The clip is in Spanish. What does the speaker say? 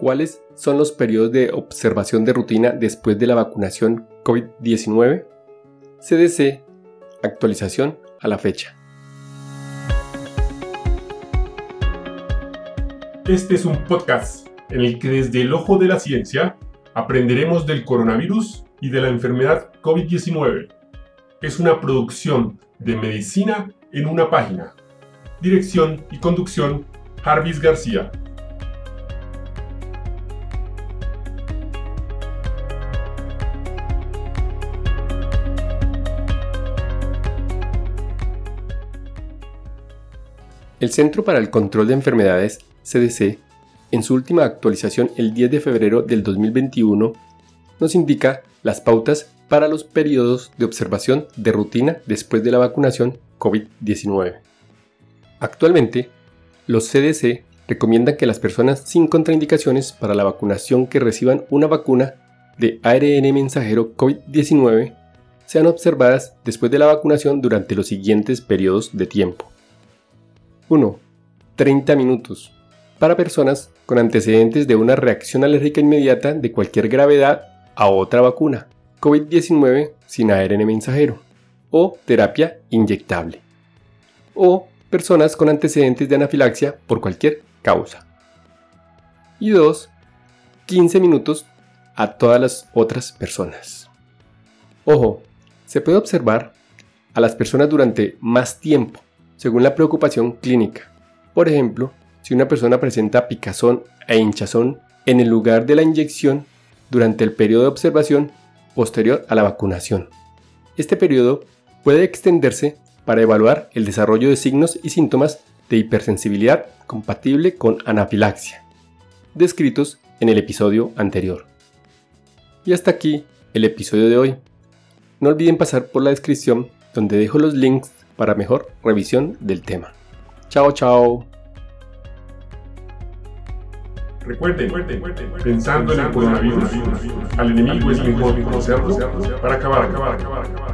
¿Cuáles son los periodos de observación de rutina después de la vacunación COVID-19? CDC, actualización a la fecha. Este es un podcast en el que desde el ojo de la ciencia aprenderemos del coronavirus y de la enfermedad COVID-19. Es una producción de medicina en una página. Dirección y conducción, Jarvis García. El Centro para el Control de Enfermedades, CDC, en su última actualización el 10 de febrero del 2021, nos indica las pautas para los periodos de observación de rutina después de la vacunación COVID-19. Actualmente, los CDC recomiendan que las personas sin contraindicaciones para la vacunación que reciban una vacuna de ARN mensajero COVID-19 sean observadas después de la vacunación durante los siguientes periodos de tiempo. 1. 30 minutos. Para personas con antecedentes de una reacción alérgica inmediata de cualquier gravedad a otra vacuna, COVID-19 sin ARN mensajero, o terapia inyectable. O personas con antecedentes de anafilaxia por cualquier causa. Y 2. 15 minutos a todas las otras personas. Ojo, se puede observar a las personas durante más tiempo según la preocupación clínica. Por ejemplo, si una persona presenta picazón e hinchazón en el lugar de la inyección durante el periodo de observación posterior a la vacunación. Este periodo puede extenderse para evaluar el desarrollo de signos y síntomas de hipersensibilidad compatible con anafilaxia, descritos en el episodio anterior. Y hasta aquí el episodio de hoy. No olviden pasar por la descripción donde dejo los links para mejor revisión del tema. Chao, chao. Recuerden, pensando en el coronavirus, al enemigo es mejor conocerlo para acabar, acabar, acabar, acabar.